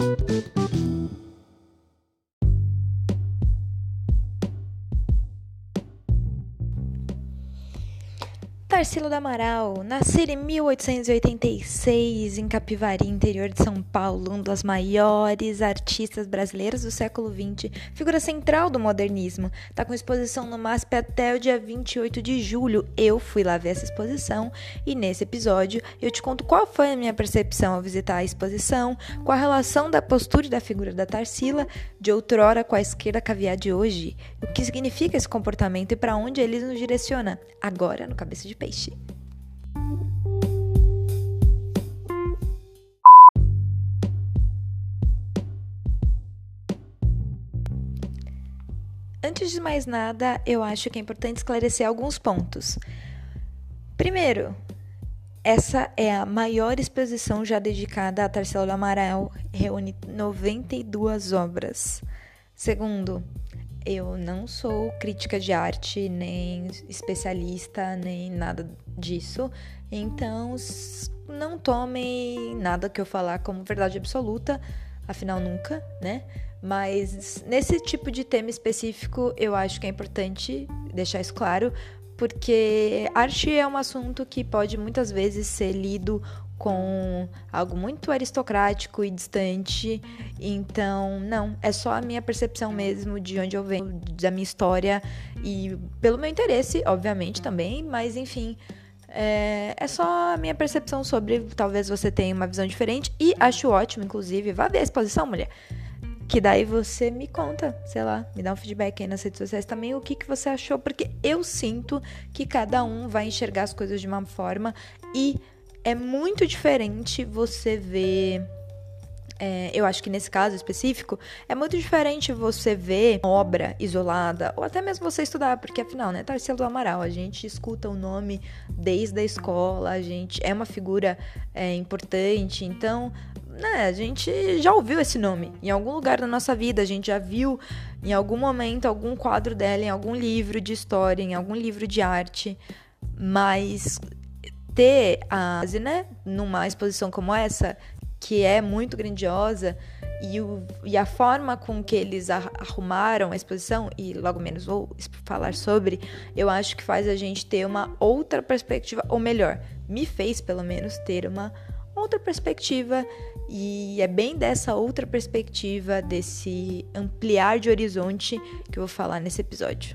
thank you Tarsila do Amaral, em 1886 em Capivari, interior de São Paulo, um dos maiores artistas brasileiros do século XX, figura central do modernismo. Tá com exposição no MASP até o dia 28 de julho. Eu fui lá ver essa exposição e nesse episódio eu te conto qual foi a minha percepção ao visitar a exposição, qual a relação da postura e da figura da Tarsila de outrora com a esquerda caviar de hoje, o que significa esse comportamento e para onde ele nos direciona, agora no Cabeça de Peito Antes de mais nada, eu acho que é importante esclarecer alguns pontos. Primeiro, essa é a maior exposição já dedicada a Tarsila Amaral, reúne 92 obras. Segundo, eu não sou crítica de arte, nem especialista, nem nada disso. Então, não tomem nada que eu falar como verdade absoluta, afinal nunca, né? Mas nesse tipo de tema específico, eu acho que é importante deixar isso claro, porque arte é um assunto que pode muitas vezes ser lido com algo muito aristocrático e distante. Então, não, é só a minha percepção mesmo de onde eu venho, da minha história e pelo meu interesse, obviamente também, mas enfim. É, é só a minha percepção sobre. Talvez você tenha uma visão diferente. E acho ótimo, inclusive. Vá ver a exposição, mulher. Que daí você me conta, sei lá, me dá um feedback aí nas redes sociais também o que, que você achou, porque eu sinto que cada um vai enxergar as coisas de uma forma e é muito diferente você ver. É, eu acho que nesse caso específico, é muito diferente você ver obra isolada, ou até mesmo você estudar, porque afinal, né, Tarsila do Amaral, a gente escuta o nome desde a escola, a gente é uma figura é, importante, então, né, a gente já ouviu esse nome em algum lugar da nossa vida, a gente já viu em algum momento algum quadro dela, em algum livro de história, em algum livro de arte, mas ter a né, numa exposição como essa, que é muito grandiosa, e, o, e a forma com que eles arrumaram a exposição, e logo menos vou falar sobre, eu acho que faz a gente ter uma outra perspectiva, ou melhor, me fez pelo menos ter uma outra perspectiva, e é bem dessa outra perspectiva, desse ampliar de horizonte que eu vou falar nesse episódio.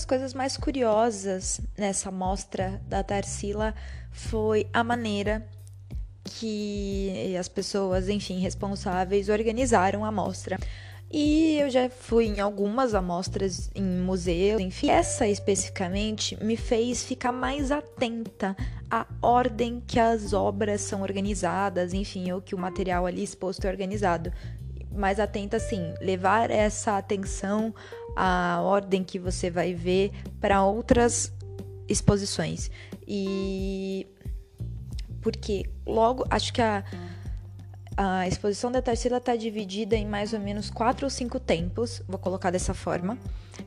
Das coisas mais curiosas nessa mostra da Tarsila foi a maneira que as pessoas, enfim, responsáveis organizaram a mostra. E eu já fui em algumas amostras em museus, enfim. Essa especificamente me fez ficar mais atenta à ordem que as obras são organizadas, enfim, ou que o material ali exposto é organizado. Mais atenta, assim, levar essa atenção a ordem que você vai ver para outras exposições. E porque logo acho que a, a exposição da Tarsila está dividida em mais ou menos quatro ou cinco tempos, vou colocar dessa forma.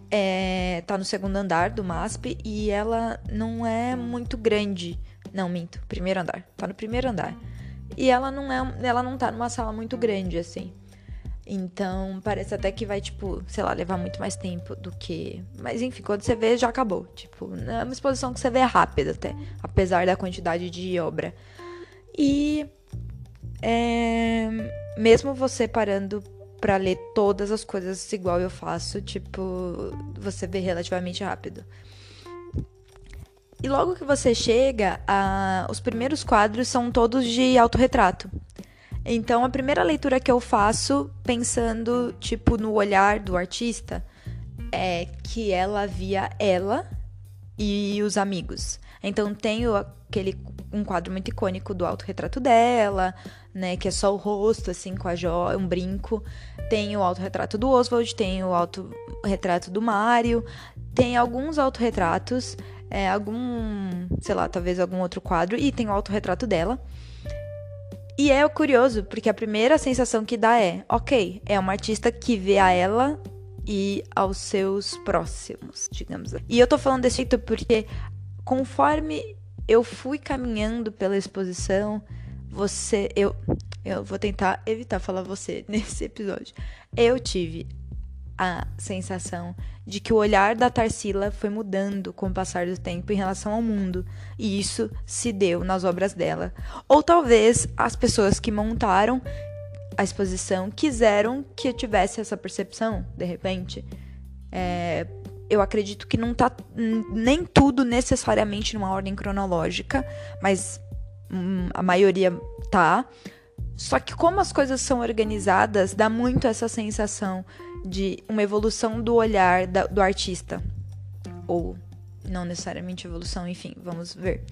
É, tá no segundo andar do MASP e ela não é muito grande. Não, minto, primeiro andar. Tá no primeiro andar. E ela não é, ela não tá numa sala muito grande assim. Então, parece até que vai, tipo, sei lá, levar muito mais tempo do que. Mas enfim, quando você vê, já acabou. Tipo, é uma exposição que você vê rápida até, apesar da quantidade de obra. E. É, mesmo você parando para ler todas as coisas igual eu faço, tipo, você vê relativamente rápido. E logo que você chega, a, os primeiros quadros são todos de autorretrato. Então, a primeira leitura que eu faço, pensando, tipo, no olhar do artista, é que ela via ela e os amigos. Então, tenho aquele um quadro muito icônico do autorretrato dela, né, que é só o rosto assim com a joia, um brinco. Tem o autorretrato do Oswald, tem o autorretrato do Mário, tem alguns autorretratos, é, algum, sei lá, talvez algum outro quadro e tem o autorretrato dela. E é curioso, porque a primeira sensação que dá é, ok, é uma artista que vê a ela e aos seus próximos, digamos. Assim. E eu tô falando desse jeito porque conforme eu fui caminhando pela exposição, você, eu, eu vou tentar evitar falar você nesse episódio. Eu tive a sensação de que o olhar da Tarsila foi mudando com o passar do tempo em relação ao mundo, e isso se deu nas obras dela. Ou talvez as pessoas que montaram a exposição quiseram que eu tivesse essa percepção, de repente. É, eu acredito que não tá nem tudo necessariamente numa ordem cronológica, mas hum, a maioria tá. Só que como as coisas são organizadas, dá muito essa sensação de uma evolução do olhar da, do artista. Ou não necessariamente evolução, enfim, vamos ver.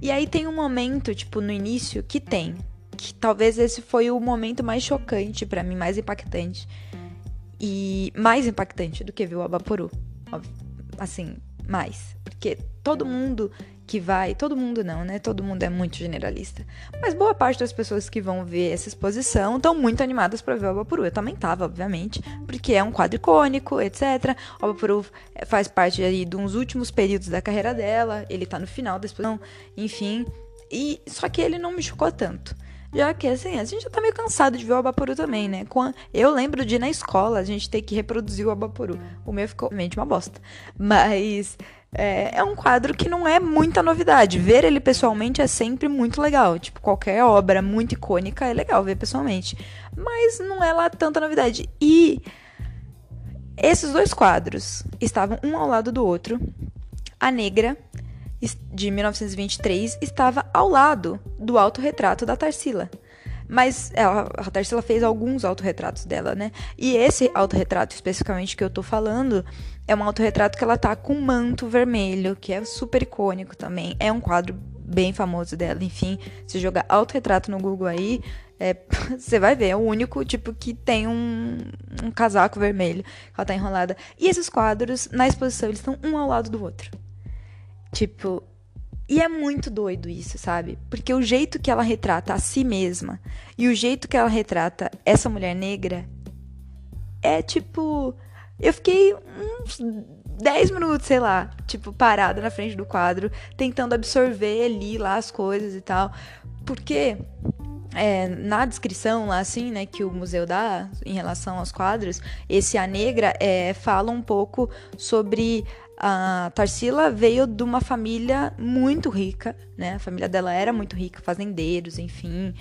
E aí tem um momento, tipo, no início, que tem. Que talvez esse foi o momento mais chocante para mim, mais impactante. E mais impactante do que ver o Abaporu. Assim, mais. Porque todo mundo que vai, todo mundo não, né? Todo mundo é muito generalista. Mas boa parte das pessoas que vão ver essa exposição estão muito animadas para ver o Abapuru. Eu também tava, obviamente, porque é um quadro icônico, etc. O Abapuru faz parte aí de uns últimos períodos da carreira dela, ele tá no final da exposição, enfim. E só que ele não me chocou tanto. Já que, assim, a gente já tá meio cansado de ver o Abapuru também, né? Eu lembro de na escola a gente ter que reproduzir o Abapuru. O meu ficou, realmente, uma bosta. Mas é, é, um quadro que não é muita novidade. Ver ele pessoalmente é sempre muito legal. Tipo, qualquer obra muito icônica é legal ver pessoalmente. Mas não é lá tanta novidade. E esses dois quadros estavam um ao lado do outro. A Negra de 1923 estava ao lado do autorretrato da Tarsila. Mas ela, a Tarsila fez alguns autorretratos dela, né? E esse autorretrato especificamente que eu tô falando é um autorretrato que ela tá com um manto vermelho, que é super icônico também. É um quadro bem famoso dela, enfim. Se jogar autorretrato no Google aí, é, você vai ver, é o único tipo que tem um, um casaco vermelho. Ela tá enrolada. E esses quadros, na exposição, eles estão um ao lado do outro. Tipo, e é muito doido isso, sabe? Porque o jeito que ela retrata a si mesma e o jeito que ela retrata essa mulher negra é tipo. Eu fiquei uns 10 minutos, sei lá, tipo, parada na frente do quadro, tentando absorver ali lá as coisas e tal. Porque é, na descrição lá, assim, né, que o museu dá em relação aos quadros, esse A Negra é, fala um pouco sobre a Tarsila veio de uma família muito rica, né? A família dela era muito rica, fazendeiros, enfim.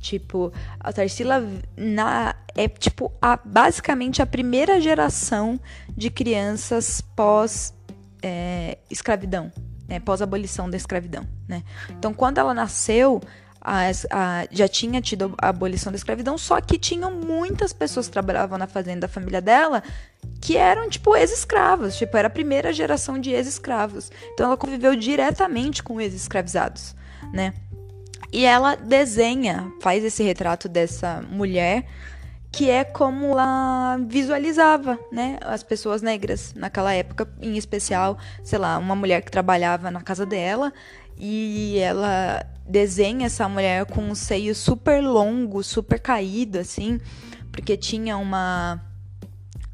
Tipo, a Tarsila na, é tipo a, basicamente a primeira geração de crianças pós é, escravidão, né? Pós abolição da escravidão, né? Então, quando ela nasceu, a, a, já tinha tido a abolição da escravidão, só que tinham muitas pessoas que trabalhavam na fazenda da família dela que eram, tipo, ex-escravos. Tipo, era a primeira geração de ex-escravos. Então ela conviveu diretamente com ex-escravizados, né? E ela desenha, faz esse retrato dessa mulher que é como ela visualizava, né, as pessoas negras naquela época, em especial, sei lá, uma mulher que trabalhava na casa dela e ela desenha essa mulher com um seio super longo, super caído, assim, porque tinha uma.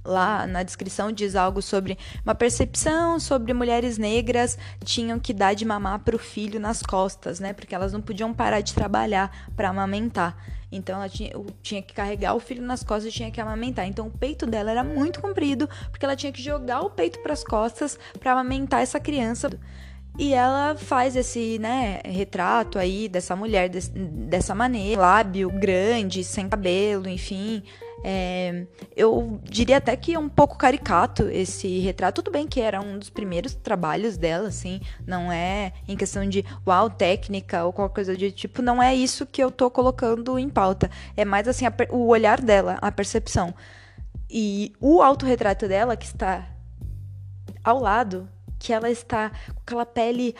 Lá na descrição diz algo sobre uma percepção sobre mulheres negras tinham que dar de mamar para o filho nas costas, né? Porque elas não podiam parar de trabalhar para amamentar. Então ela tinha, tinha, que carregar o filho nas costas e tinha que amamentar. Então o peito dela era muito comprido, porque ela tinha que jogar o peito para as costas para amamentar essa criança. E ela faz esse, né, retrato aí dessa mulher desse, dessa maneira, lábio grande, sem cabelo, enfim. É, eu diria até que é um pouco caricato esse retrato. Tudo bem que era um dos primeiros trabalhos dela, assim, não é em questão de uau, técnica ou qualquer coisa de tipo, não é isso que eu tô colocando em pauta. É mais assim, a, o olhar dela, a percepção. E o autorretrato dela, que está ao lado que ela está com aquela pele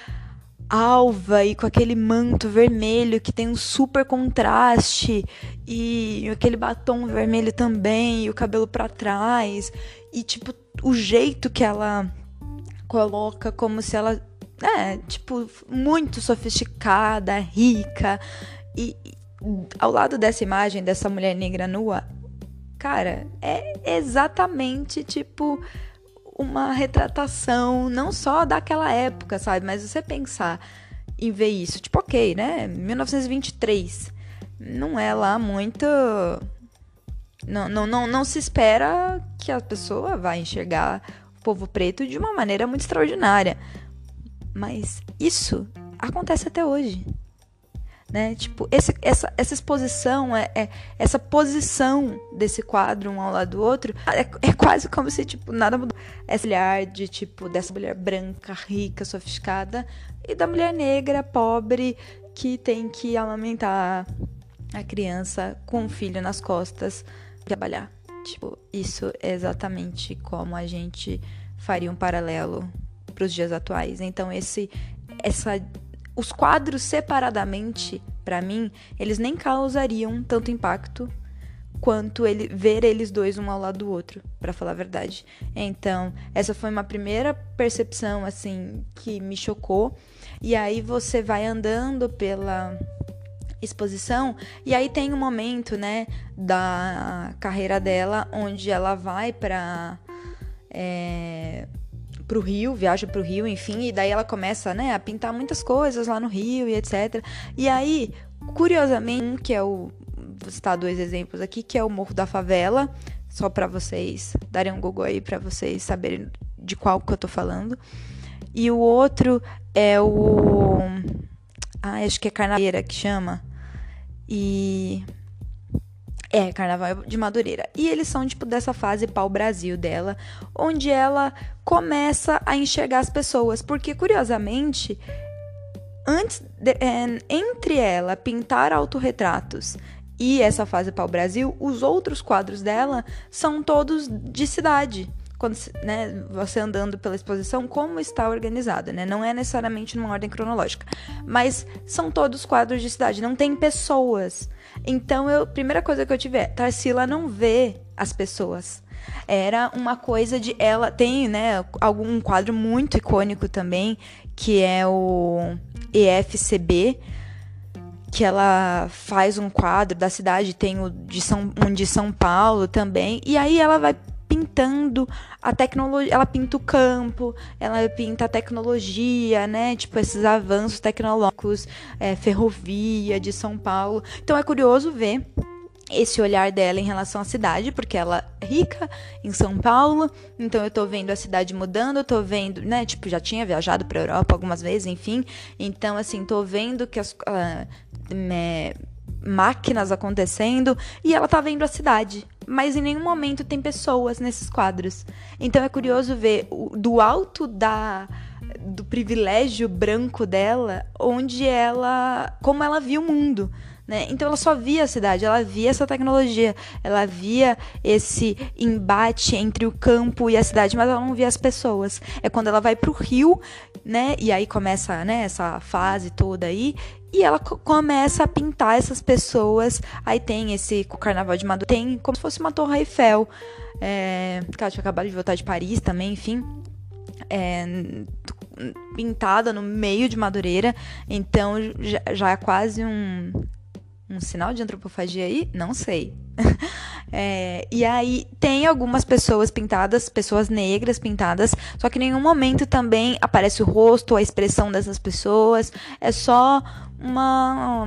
alva e com aquele manto vermelho que tem um super contraste e aquele batom vermelho também e o cabelo para trás e tipo o jeito que ela coloca como se ela é tipo muito sofisticada, rica e ao lado dessa imagem dessa mulher negra nua, cara, é exatamente tipo uma retratação não só daquela época, sabe? Mas você pensar em ver isso, tipo, ok, né? 1923 não é lá muito. Não, não, não, não se espera que a pessoa vá enxergar o povo preto de uma maneira muito extraordinária. Mas isso acontece até hoje né? Tipo, esse, essa, essa exposição, é, é, essa posição desse quadro um ao lado do outro, é, é quase como se, tipo, nada mudou. Esse olhar de, tipo, dessa mulher branca, rica, sofisticada, e da mulher negra, pobre, que tem que amamentar a criança com um filho nas costas, trabalhar. Tipo, isso é exatamente como a gente faria um paralelo para os dias atuais. Então, esse, essa os quadros separadamente, para mim, eles nem causariam tanto impacto quanto ele ver eles dois um ao lado do outro, para falar a verdade. Então, essa foi uma primeira percepção assim que me chocou. E aí você vai andando pela exposição e aí tem um momento, né, da carreira dela onde ela vai para é, pro Rio, viaja pro Rio, enfim, e daí ela começa, né, a pintar muitas coisas lá no Rio e etc. E aí, curiosamente, que é o vou citar dois exemplos aqui, que é o Morro da Favela, só para vocês darem um Google aí para vocês saberem de qual que eu tô falando. E o outro é o ah, acho que é Carnaveira que chama. E é, Carnaval de Madureira. E eles são, tipo, dessa fase pau-brasil dela, onde ela começa a enxergar as pessoas. Porque, curiosamente, antes de, é, entre ela pintar autorretratos e essa fase pau-brasil, os outros quadros dela são todos de cidade quando né, você andando pela exposição, como está organizada, né? Não é necessariamente numa ordem cronológica, mas são todos quadros de cidade, não tem pessoas. Então, eu, primeira coisa que eu tive é, Tarsila não vê as pessoas. Era uma coisa de ela tem, né, algum quadro muito icônico também, que é o EFCB, que ela faz um quadro da cidade, tem o de São, um de São Paulo também, e aí ela vai pintando a tecnologia, ela pinta o campo, ela pinta a tecnologia, né? Tipo, esses avanços tecnológicos, é, ferrovia de São Paulo. Então é curioso ver esse olhar dela em relação à cidade, porque ela é rica em São Paulo, então eu tô vendo a cidade mudando, tô vendo, né, tipo, já tinha viajado para Europa algumas vezes, enfim, então assim, tô vendo que as uh, me, máquinas acontecendo e ela tá vendo a cidade, mas em nenhum momento tem pessoas nesses quadros. Então é curioso ver do alto da do privilégio branco dela, onde ela, como ela viu o mundo, né? Então ela só via a cidade, ela via essa tecnologia, ela via esse embate entre o campo e a cidade, mas ela não via as pessoas. É quando ela vai para o Rio, né? E aí começa, né, essa fase toda aí, e ela começa a pintar essas pessoas. Aí tem esse Carnaval de Madureira, tem como se fosse uma Torre Eiffel. É, que ela tinha de voltar de Paris também, enfim. É, pintada no meio de Madureira. Então já, já é quase um, um sinal de antropofagia aí? Não sei. É, e aí tem algumas pessoas pintadas, pessoas negras pintadas, só que em nenhum momento também aparece o rosto, a expressão dessas pessoas. É só uma.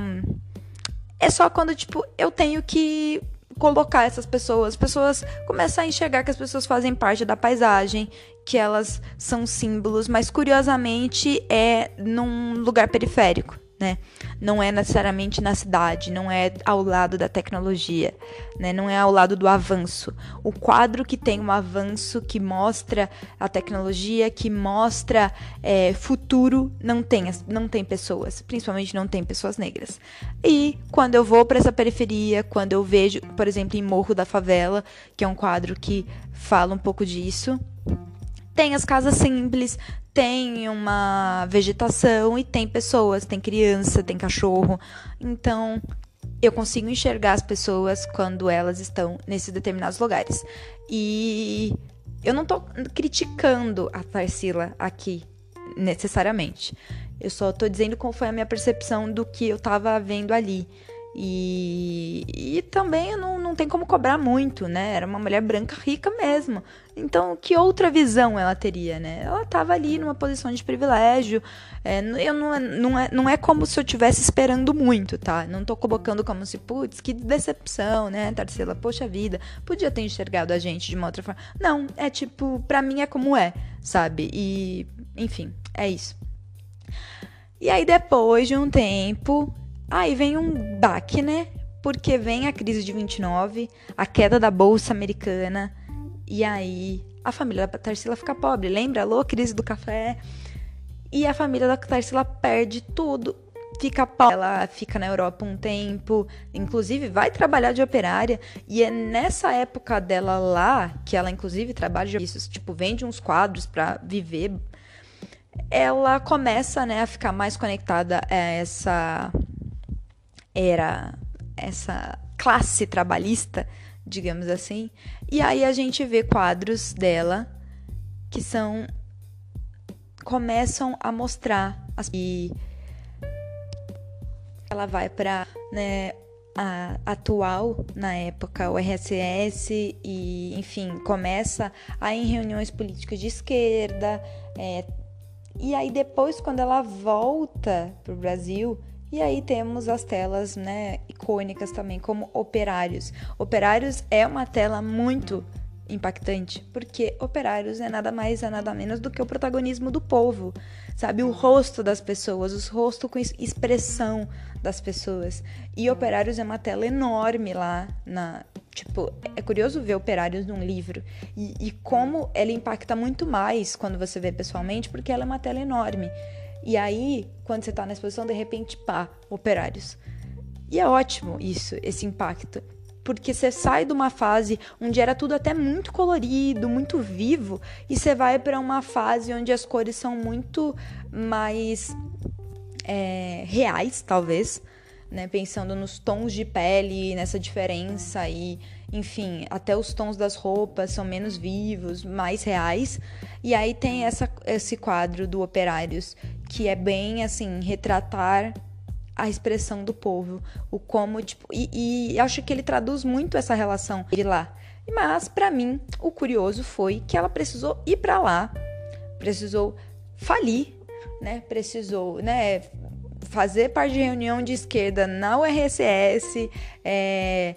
É só quando, tipo, eu tenho que colocar essas pessoas. As pessoas começam a enxergar que as pessoas fazem parte da paisagem, que elas são símbolos, mas curiosamente é num lugar periférico né? Não é necessariamente na cidade, não é ao lado da tecnologia, né? Não é ao lado do avanço. O quadro que tem um avanço que mostra a tecnologia, que mostra é, futuro, não tem, não tem pessoas, principalmente não tem pessoas negras. E quando eu vou para essa periferia, quando eu vejo, por exemplo, em Morro da Favela, que é um quadro que fala um pouco disso, tem as casas simples, tem uma vegetação e tem pessoas, tem criança, tem cachorro. Então, eu consigo enxergar as pessoas quando elas estão nesses determinados lugares. E eu não tô criticando a Tarsila aqui, necessariamente. Eu só tô dizendo qual foi a minha percepção do que eu tava vendo ali. E, e também não, não tem como cobrar muito, né? Era uma mulher branca rica mesmo. Então, que outra visão ela teria, né? Ela estava ali numa posição de privilégio. É, eu não, não, é, não é como se eu estivesse esperando muito, tá? Não tô colocando como se, putz, que decepção, né, Tarsila? Poxa vida, podia ter enxergado a gente de uma outra forma. Não, é tipo, pra mim é como é, sabe? E, enfim, é isso. E aí, depois de um tempo, Aí vem um baque, né? Porque vem a crise de 29, a queda da bolsa americana, e aí a família da Tarsila fica pobre. Lembra? Alô, crise do café. E a família da Tarsila perde tudo. Fica pobre. Ela fica na Europa um tempo, inclusive vai trabalhar de operária. E é nessa época dela lá, que ela inclusive trabalha de isso, tipo, vende uns quadros para viver. Ela começa, né, a ficar mais conectada a essa era essa classe trabalhista, digamos assim. E aí a gente vê quadros dela que são começam a mostrar e ela vai para né, a atual na época o RSS e enfim começa a em reuniões políticas de esquerda é, e aí depois quando ela volta para o Brasil e aí temos as telas, né, icônicas também, como Operários. Operários é uma tela muito impactante, porque Operários é nada mais, é nada menos do que o protagonismo do povo, sabe? O rosto das pessoas, os rostos com expressão das pessoas. E Operários é uma tela enorme lá na. Tipo, é curioso ver Operários num livro e, e como ela impacta muito mais quando você vê pessoalmente, porque ela é uma tela enorme. E aí, quando você está na exposição, de repente, pá, operários. E é ótimo isso, esse impacto. Porque você sai de uma fase onde era tudo até muito colorido, muito vivo, e você vai para uma fase onde as cores são muito mais é, reais, talvez, né? Pensando nos tons de pele, nessa diferença e enfim, até os tons das roupas são menos vivos, mais reais. E aí tem essa, esse quadro do Operários, que é bem assim, retratar a expressão do povo, o como, tipo, e, e acho que ele traduz muito essa relação de lá. Mas para mim, o curioso foi que ela precisou ir para lá, precisou falir, né? Precisou, né, fazer parte de reunião de esquerda na URSS, é,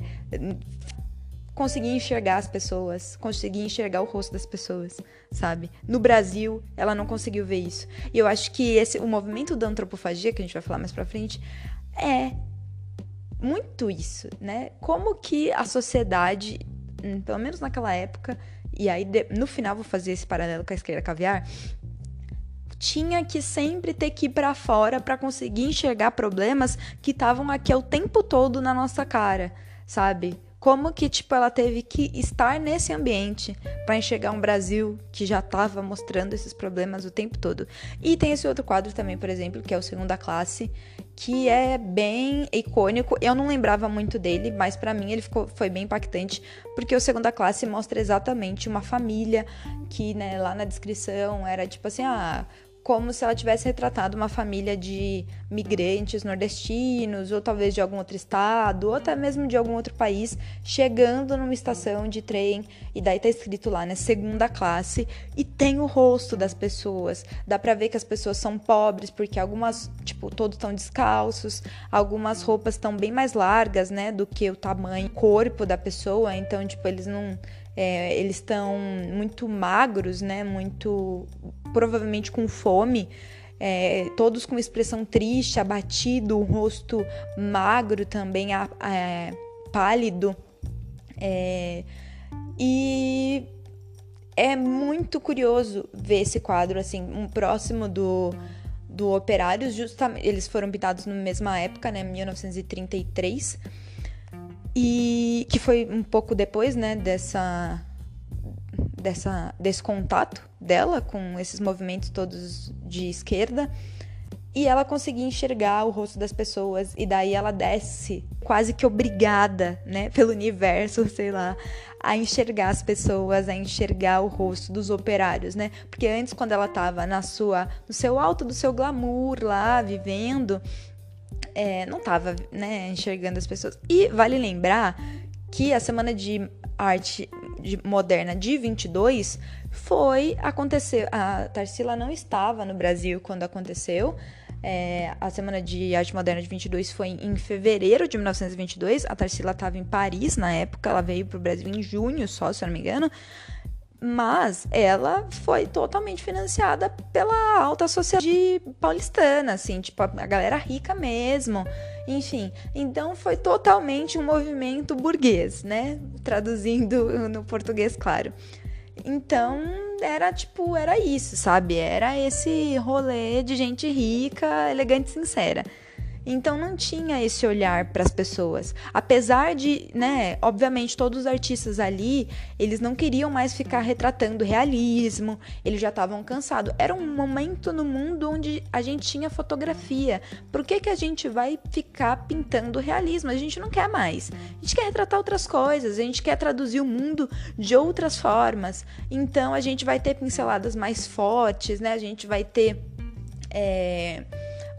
conseguir enxergar as pessoas, conseguir enxergar o rosto das pessoas, sabe? No Brasil, ela não conseguiu ver isso. E eu acho que esse o movimento da antropofagia que a gente vai falar mais para frente é muito isso, né? Como que a sociedade, hum, pelo menos naquela época, e aí no final vou fazer esse paralelo com a esquerda caviar, tinha que sempre ter que ir para fora para conseguir enxergar problemas que estavam aqui o tempo todo na nossa cara, sabe? Como que tipo ela teve que estar nesse ambiente para enxergar um Brasil que já estava mostrando esses problemas o tempo todo. E tem esse outro quadro também, por exemplo, que é o Segunda Classe, que é bem icônico. Eu não lembrava muito dele, mas para mim ele ficou, foi bem impactante, porque o Segunda Classe mostra exatamente uma família que, né, lá na descrição era tipo assim, ah, como se ela tivesse retratado uma família de migrantes nordestinos, ou talvez de algum outro estado, ou até mesmo de algum outro país, chegando numa estação de trem, e daí tá escrito lá, né, segunda classe, e tem o rosto das pessoas. Dá pra ver que as pessoas são pobres, porque algumas, tipo, todos estão descalços, algumas roupas estão bem mais largas, né, do que o tamanho, corpo da pessoa, então, tipo, eles não é, eles estão muito magros, né? Muito provavelmente com fome. É, todos com expressão triste, abatido, um rosto magro também, pálido. É, e é muito curioso ver esse quadro, assim, um próximo do, do Operários, justamente, eles foram pintados na mesma época, né, 1933, e que foi um pouco depois, né, dessa, dessa, desse contato dela com esses movimentos todos de esquerda. E ela conseguia enxergar o rosto das pessoas, e daí ela desce, quase que obrigada, né, pelo universo, sei lá, a enxergar as pessoas, a enxergar o rosto dos operários, né? Porque antes, quando ela tava na sua, no seu alto do seu glamour lá, vivendo, é, não estava né, enxergando as pessoas. E vale lembrar que a Semana de Arte Moderna de 22 foi acontecer. A Tarsila não estava no Brasil quando aconteceu. É, a Semana de Arte Moderna de 22 foi em fevereiro de 1922. A Tarsila estava em Paris na época. Ela veio para o Brasil em junho só, se eu não me engano mas ela foi totalmente financiada pela alta sociedade paulistana, assim, tipo, a galera rica mesmo, enfim. Então foi totalmente um movimento burguês, né? Traduzindo no português, claro. Então era tipo, era isso, sabe? Era esse rolê de gente rica, elegante e sincera. Então não tinha esse olhar para as pessoas. Apesar de, né, obviamente todos os artistas ali, eles não queriam mais ficar retratando realismo, eles já estavam cansados. Era um momento no mundo onde a gente tinha fotografia. Por que que a gente vai ficar pintando realismo? A gente não quer mais. A gente quer retratar outras coisas, a gente quer traduzir o mundo de outras formas. Então a gente vai ter pinceladas mais fortes, né? A gente vai ter é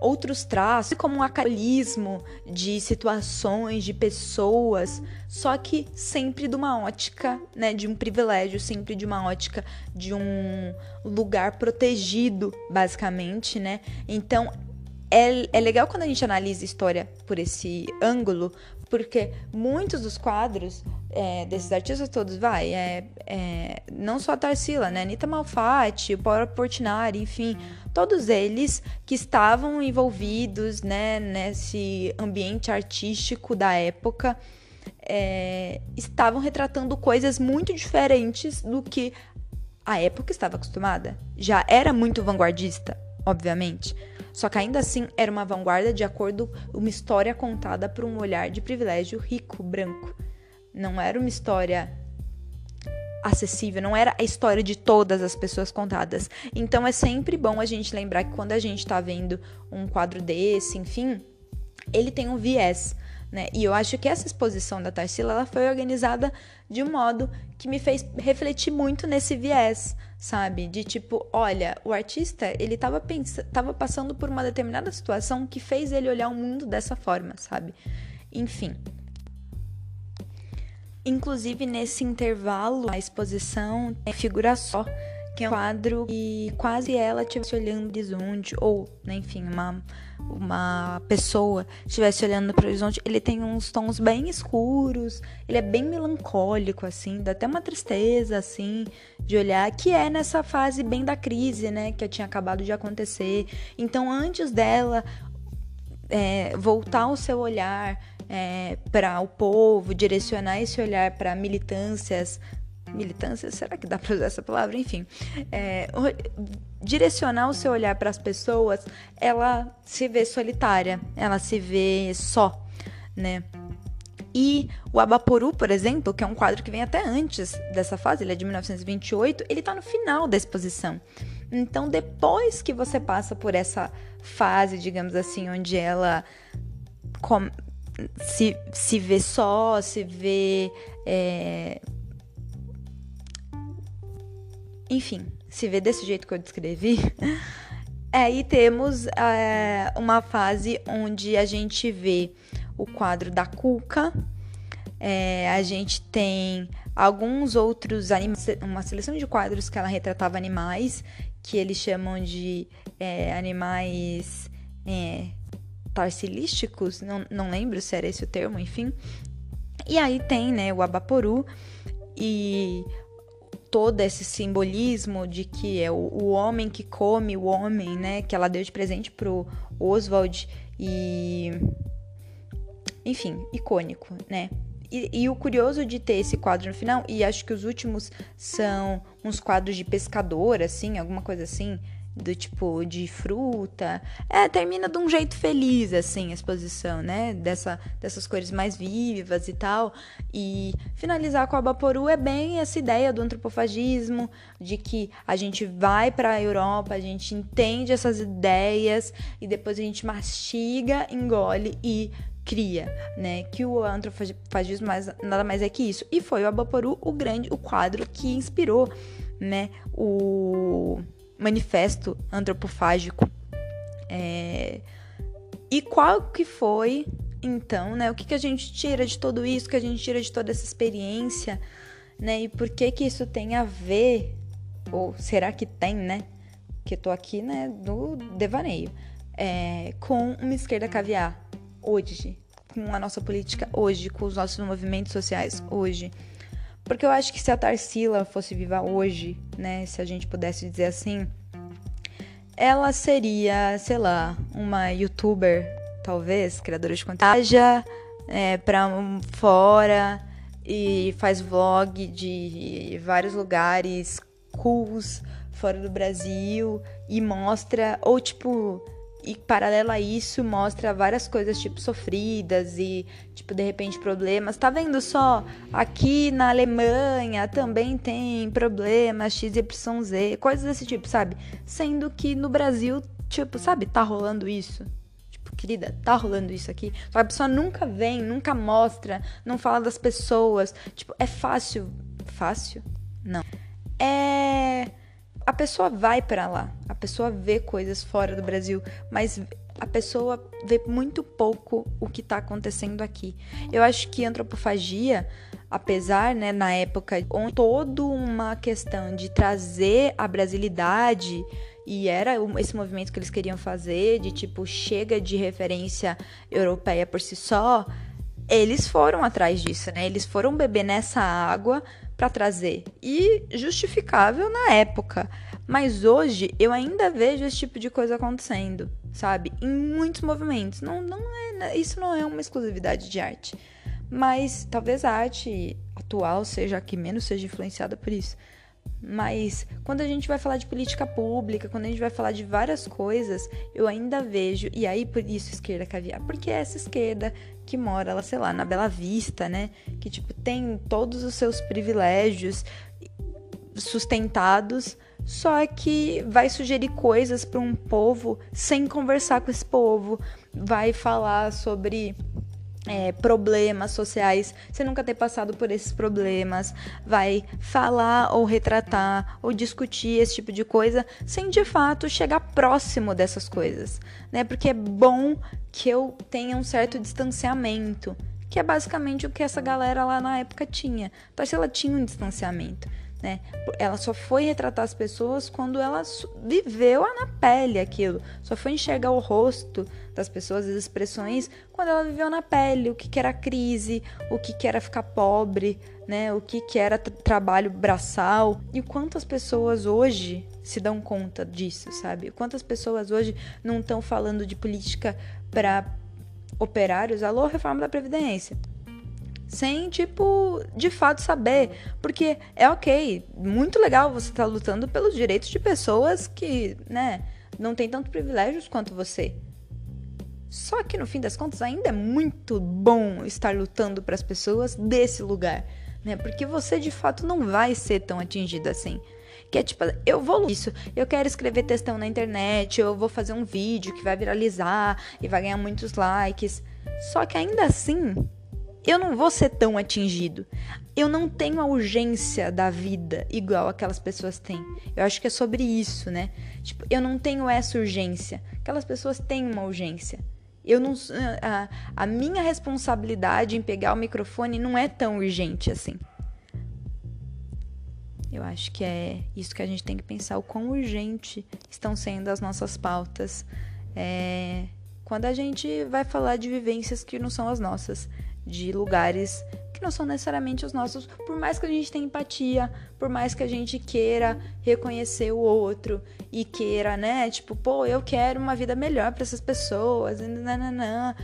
outros traços, como um acalismo de situações, de pessoas, só que sempre de uma ótica, né, de um privilégio, sempre de uma ótica de um lugar protegido, basicamente, né? Então, é, é legal quando a gente analisa a história por esse ângulo, porque muitos dos quadros é, desses artistas todos, vai, é, é, não só a Tarsila, né? Anitta Malfatti, o Paulo Portinari, enfim, todos eles que estavam envolvidos, né, nesse ambiente artístico da época, é, estavam retratando coisas muito diferentes do que a época estava acostumada. Já era muito vanguardista, obviamente. Só que ainda assim era uma vanguarda de acordo uma história contada por um olhar de privilégio rico, branco. Não era uma história acessível, não era a história de todas as pessoas contadas. Então é sempre bom a gente lembrar que quando a gente tá vendo um quadro desse, enfim, ele tem um viés. Né? E eu acho que essa exposição da Tarsila ela foi organizada de um modo que me fez refletir muito nesse viés, sabe? De tipo, olha, o artista, ele tava, tava passando por uma determinada situação que fez ele olhar o mundo dessa forma, sabe? Enfim. Inclusive, nesse intervalo, a exposição tem figura só, que é um quadro e quase ela estivesse olhando o horizonte, ou, né, enfim, uma, uma pessoa estivesse olhando para o horizonte. Ele tem uns tons bem escuros, ele é bem melancólico, assim, dá até uma tristeza, assim, de olhar, que é nessa fase bem da crise, né, que tinha acabado de acontecer. Então, antes dela é, voltar o seu olhar é, para o povo, direcionar esse olhar para militâncias. Militâncias, será que dá para usar essa palavra? Enfim, é, direcionar o seu olhar para as pessoas, ela se vê solitária, ela se vê só, né? E o Abaporu, por exemplo, que é um quadro que vem até antes dessa fase, ele é de 1928, ele está no final da exposição. Então, depois que você passa por essa fase, digamos assim, onde ela se, se vê só, se vê. É... Enfim, se vê desse jeito que eu descrevi. Aí temos é, uma fase onde a gente vê o quadro da Cuca, é, a gente tem alguns outros animais, uma seleção de quadros que ela retratava animais, que eles chamam de é, animais é, tarsilísticos, não, não lembro se era esse o termo, enfim. E aí tem, né, o Abaporu e todo esse simbolismo de que é o, o homem que come o homem, né, que ela deu de presente pro Oswald e enfim, icônico, né? E, e, o curioso de ter esse quadro no final, e acho que os últimos são uns quadros de pescador, assim, alguma coisa assim, do tipo de fruta. É, termina de um jeito feliz, assim, a exposição, né? Dessa, dessas cores mais vivas e tal. E finalizar com a Baporu é bem essa ideia do antropofagismo, de que a gente vai para a Europa, a gente entende essas ideias e depois a gente mastiga, engole e cria, né? Que o antropofagismo mais, nada mais é que isso. E foi o Abaporu o grande, o quadro que inspirou, né? O manifesto antropofágico. É... E qual que foi, então, né? O que, que a gente tira de tudo isso, que a gente tira de toda essa experiência, né? E por que que isso tem a ver, ou será que tem, né? Que eu tô aqui, né, no devaneio, é, com uma esquerda caviar hoje, com a nossa política hoje, com os nossos movimentos sociais hoje. Porque eu acho que se a Tarsila fosse viva hoje, né, se a gente pudesse dizer assim, ela seria, sei lá, uma youtuber, talvez, criadora de conteúdo, viaja é, pra fora e faz vlog de vários lugares cools fora do Brasil e mostra, ou tipo, e paralelo a isso mostra várias coisas tipo sofridas e tipo de repente problemas. Tá vendo só? Aqui na Alemanha também tem problemas XYZ, coisas desse tipo, sabe? Sendo que no Brasil, tipo, sabe, tá rolando isso. Tipo, querida, tá rolando isso aqui. Só a pessoa nunca vem, nunca mostra, não fala das pessoas. Tipo, é fácil. Fácil? Não. É a pessoa vai para lá, a pessoa vê coisas fora do Brasil, mas a pessoa vê muito pouco o que está acontecendo aqui. Eu acho que antropofagia, apesar, né, na época, onde toda uma questão de trazer a brasilidade e era esse movimento que eles queriam fazer, de tipo, chega de referência europeia por si só, eles foram atrás disso, né? Eles foram beber nessa água para trazer. E justificável na época. Mas hoje eu ainda vejo esse tipo de coisa acontecendo, sabe? Em muitos movimentos. Não, não é, isso não é uma exclusividade de arte. Mas talvez a arte atual seja a que menos seja influenciada por isso. Mas quando a gente vai falar de política pública, quando a gente vai falar de várias coisas, eu ainda vejo, e aí por isso esquerda caviar, porque essa esquerda que mora, ela, sei lá, na Bela Vista, né? Que tipo tem todos os seus privilégios sustentados, só que vai sugerir coisas para um povo sem conversar com esse povo, vai falar sobre é, problemas sociais, você nunca ter passado por esses problemas, vai falar ou retratar ou discutir esse tipo de coisa sem de fato chegar próximo dessas coisas, né? Porque é bom que eu tenha um certo distanciamento, que é basicamente o que essa galera lá na época tinha. Então, se ela tinha um distanciamento né? Ela só foi retratar as pessoas quando ela viveu na pele aquilo. Só foi enxergar o rosto das pessoas, as expressões, quando ela viveu na pele, o que, que era crise, o que, que era ficar pobre, né? O que, que era trabalho braçal. E quantas pessoas hoje se dão conta disso, sabe? Quantas pessoas hoje não estão falando de política para operários? Alô, reforma da Previdência sem, tipo, de fato saber. Porque é ok, muito legal você estar tá lutando pelos direitos de pessoas que, né, não tem tanto privilégios quanto você. Só que no fim das contas ainda é muito bom estar lutando para as pessoas desse lugar, né? Porque você de fato não vai ser tão atingido assim. Que é tipo, eu vou isso, eu quero escrever textão na internet, eu vou fazer um vídeo que vai viralizar e vai ganhar muitos likes. Só que ainda assim, eu não vou ser tão atingido. Eu não tenho a urgência da vida igual aquelas pessoas têm. Eu acho que é sobre isso, né? Tipo, eu não tenho essa urgência. Aquelas pessoas têm uma urgência. Eu não a, a minha responsabilidade em pegar o microfone não é tão urgente assim. Eu acho que é isso que a gente tem que pensar, o quão urgente estão sendo as nossas pautas. É, quando a gente vai falar de vivências que não são as nossas de lugares que não são necessariamente os nossos, por mais que a gente tenha empatia, por mais que a gente queira reconhecer o outro e queira, né, tipo, pô, eu quero uma vida melhor para essas pessoas, nananã.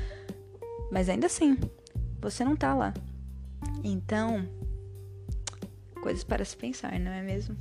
mas ainda assim, você não tá lá. Então, coisas para se pensar, não é mesmo?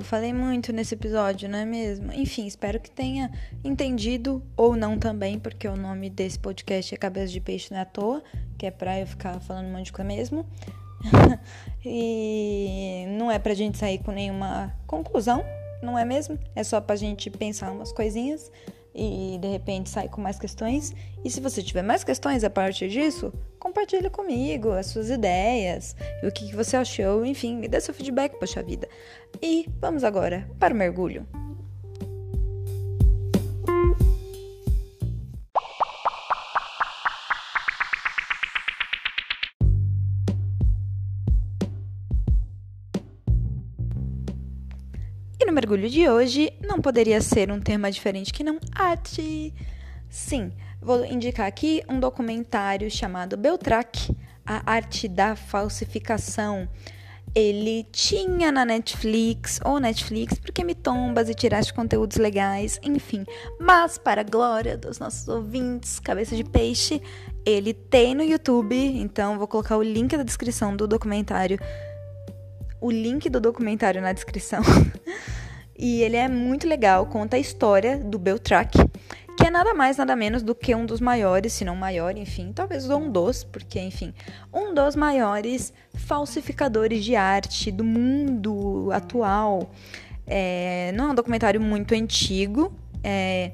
Falei muito nesse episódio, não é mesmo? Enfim, espero que tenha entendido ou não também, porque o nome desse podcast é Cabeça de Peixe não é à toa, que é pra eu ficar falando um monte de coisa mesmo. e não é pra gente sair com nenhuma conclusão, não é mesmo? É só pra gente pensar umas coisinhas e de repente sair com mais questões. E se você tiver mais questões a partir disso, compartilhe comigo as suas ideias o que você achou, enfim, dê seu feedback, poxa vida. E vamos agora para o mergulho. Mergulho de hoje não poderia ser um tema diferente que não arte. Sim, vou indicar aqui um documentário chamado Beltrack, a arte da falsificação. Ele tinha na Netflix ou Netflix, porque me tombas e tiraste conteúdos legais, enfim. Mas, para a glória dos nossos ouvintes, cabeça de peixe, ele tem no YouTube, então vou colocar o link da descrição do documentário. O link do documentário na descrição. e ele é muito legal, conta a história do Beltrack que é nada mais, nada menos do que um dos maiores, se não maior, enfim, talvez um dos, porque, enfim, um dos maiores falsificadores de arte do mundo atual. É, não é um documentário muito antigo, é,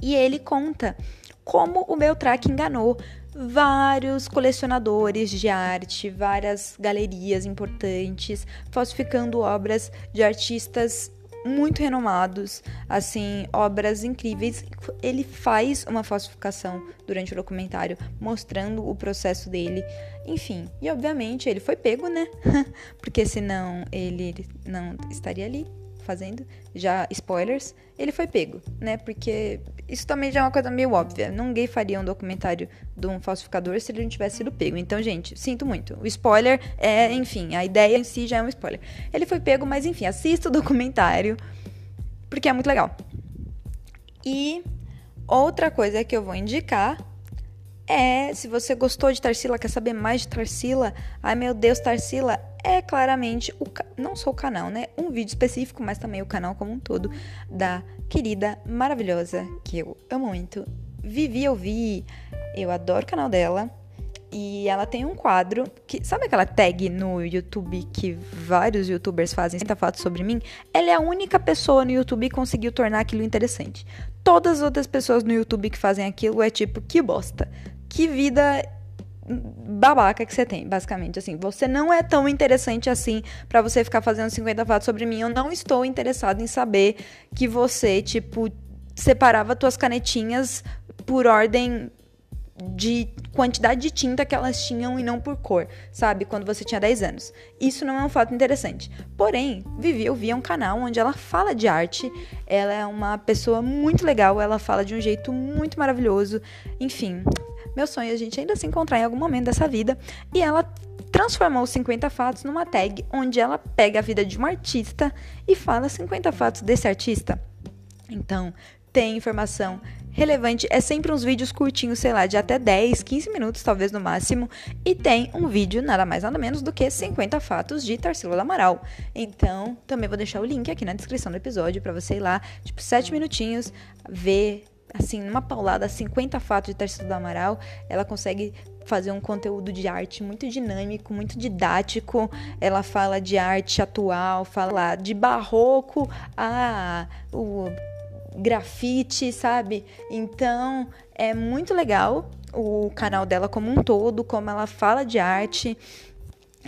e ele conta como o Beltrack enganou vários colecionadores de arte, várias galerias importantes, falsificando obras de artistas muito renomados, assim, obras incríveis. Ele faz uma falsificação durante o documentário, mostrando o processo dele. Enfim, e obviamente ele foi pego, né? Porque senão ele não estaria ali fazendo, já spoilers, ele foi pego, né? Porque isso também já é uma coisa meio óbvia. Ninguém faria um documentário de um falsificador se ele não tivesse sido pego. Então, gente, sinto muito. O spoiler é, enfim, a ideia em si já é um spoiler. Ele foi pego, mas enfim, assista o documentário, porque é muito legal. E outra coisa que eu vou indicar é, se você gostou de Tarsila, quer saber mais de Tarsila, ai meu Deus, Tarsila é claramente o não só o canal, né? Um vídeo específico, mas também o canal como um todo da querida, maravilhosa, que eu amo muito, Vivi Ouvi. Eu adoro o canal dela. E ela tem um quadro que. Sabe aquela tag no YouTube que vários youtubers fazem 50 fatos sobre mim? Ela é a única pessoa no YouTube que conseguiu tornar aquilo interessante. Todas as outras pessoas no YouTube que fazem aquilo é tipo, que bosta que vida babaca que você tem, basicamente. Assim, você não é tão interessante assim para você ficar fazendo 50 fatos sobre mim. Eu não estou interessado em saber que você, tipo, separava tuas canetinhas por ordem de quantidade de tinta que elas tinham e não por cor, sabe? Quando você tinha 10 anos. Isso não é um fato interessante. Porém, Vivi, eu vi um canal onde ela fala de arte. Ela é uma pessoa muito legal, ela fala de um jeito muito maravilhoso. Enfim, meu sonho é a gente ainda se encontrar em algum momento dessa vida. E ela transformou os 50 fatos numa tag onde ela pega a vida de um artista e fala 50 fatos desse artista. Então, tem informação relevante. É sempre uns vídeos curtinhos, sei lá, de até 10, 15 minutos, talvez no máximo. E tem um vídeo, nada mais nada menos do que 50 fatos de Tarsila do Amaral. Então, também vou deixar o link aqui na descrição do episódio para você ir lá, tipo, 7 minutinhos, ver assim, numa paulada, 50 fatos de Tarsila do Amaral, ela consegue fazer um conteúdo de arte muito dinâmico, muito didático. Ela fala de arte atual, fala de barroco a o grafite, sabe? Então, é muito legal o canal dela como um todo, como ela fala de arte.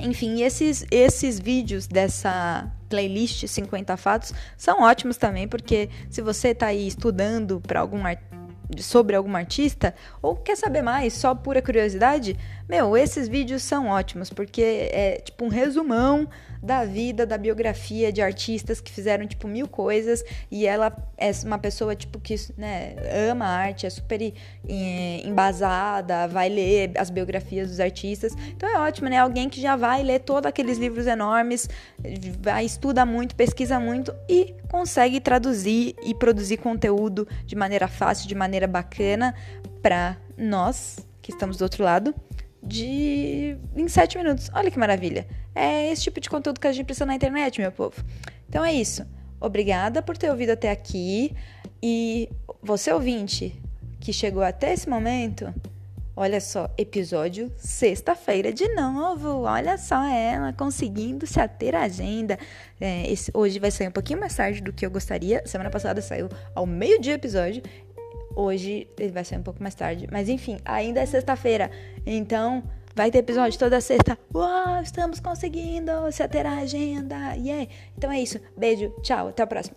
Enfim, esses, esses vídeos dessa playlist 50 fatos são ótimos também, porque se você está aí estudando para algum sobre algum artista ou quer saber mais, só pura curiosidade, meu, esses vídeos são ótimos, porque é tipo um resumão da vida, da biografia de artistas que fizeram, tipo, mil coisas e ela é uma pessoa, tipo, que né, ama arte, é super eh, embasada, vai ler as biografias dos artistas. Então é ótimo, né? Alguém que já vai ler todos aqueles livros enormes, vai, estuda muito, pesquisa muito e consegue traduzir e produzir conteúdo de maneira fácil, de maneira bacana para nós que estamos do outro lado de em 7 minutos. Olha que maravilha. É esse tipo de conteúdo que a gente precisa na internet, meu povo. Então é isso. Obrigada por ter ouvido até aqui e você ouvinte que chegou até esse momento, Olha só, episódio sexta-feira de novo. Olha só ela conseguindo se ater à agenda. É, esse, hoje vai sair um pouquinho mais tarde do que eu gostaria. Semana passada saiu ao meio-dia episódio. Hoje ele vai sair um pouco mais tarde. Mas enfim, ainda é sexta-feira. Então vai ter episódio toda sexta. Uau, estamos conseguindo se ater à agenda. Yeah. Então é isso. Beijo, tchau, até a próxima.